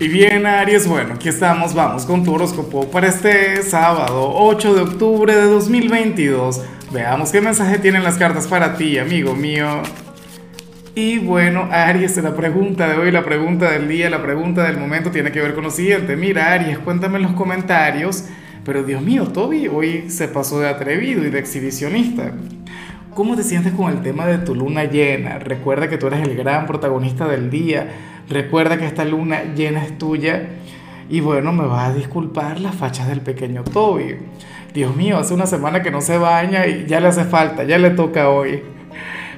Y bien, Aries, bueno, aquí estamos, vamos con tu horóscopo para este sábado 8 de octubre de 2022. Veamos qué mensaje tienen las cartas para ti, amigo mío. Y bueno, Aries, la pregunta de hoy, la pregunta del día, la pregunta del momento tiene que ver con lo siguiente. Mira, Aries, cuéntame en los comentarios. Pero Dios mío, Toby hoy se pasó de atrevido y de exhibicionista. ¿Cómo te sientes con el tema de tu luna llena? Recuerda que tú eres el gran protagonista del día. Recuerda que esta luna llena es tuya. Y bueno, me vas a disculpar las fachas del pequeño Toby. Dios mío, hace una semana que no se baña y ya le hace falta, ya le toca hoy.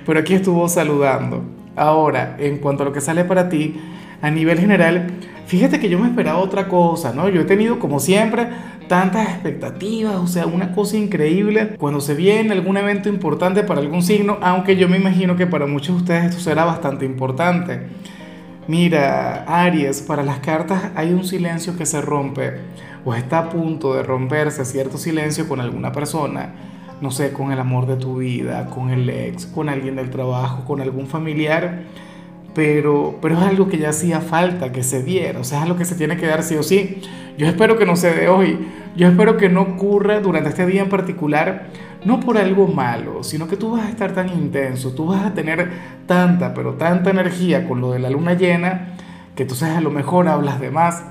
Pero aquí estuvo saludando. Ahora, en cuanto a lo que sale para ti, a nivel general, fíjate que yo me esperaba otra cosa, ¿no? Yo he tenido, como siempre, tantas expectativas, o sea, una cosa increíble cuando se viene algún evento importante para algún signo, aunque yo me imagino que para muchos de ustedes esto será bastante importante. Mira, Aries, para las cartas hay un silencio que se rompe o está a punto de romperse cierto silencio con alguna persona, no sé, con el amor de tu vida, con el ex, con alguien del trabajo, con algún familiar pero, pero es algo que ya hacía falta que se diera, o sea, es algo que se tiene que dar sí o sí. Yo espero que no se dé hoy, yo espero que no ocurra durante este día en particular, no por algo malo, sino que tú vas a estar tan intenso, tú vas a tener tanta, pero tanta energía con lo de la luna llena, que sabes, a lo mejor hablas de más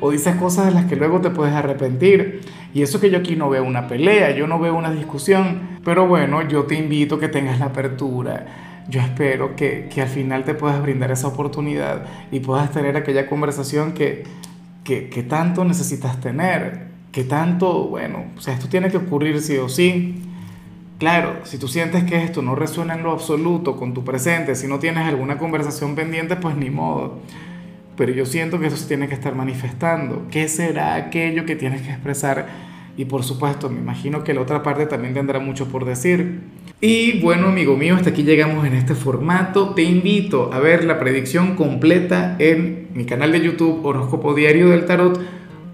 o dices cosas de las que luego te puedes arrepentir. Y eso que yo aquí no veo una pelea, yo no veo una discusión, pero bueno, yo te invito a que tengas la apertura. Yo espero que, que, al final te puedas brindar esa oportunidad y puedas tener aquella conversación que, que, que, tanto necesitas tener, que tanto, bueno, o sea, esto tiene que ocurrir sí o sí. Claro, si tú sientes que esto no resuena en lo absoluto con tu presente, si no tienes alguna conversación pendiente, pues ni modo. Pero yo siento que eso se tiene que estar manifestando. ¿Qué será aquello que tienes que expresar? Y por supuesto, me imagino que la otra parte también tendrá mucho por decir. Y bueno, amigo mío, hasta aquí llegamos en este formato. Te invito a ver la predicción completa en mi canal de YouTube Horóscopo Diario del Tarot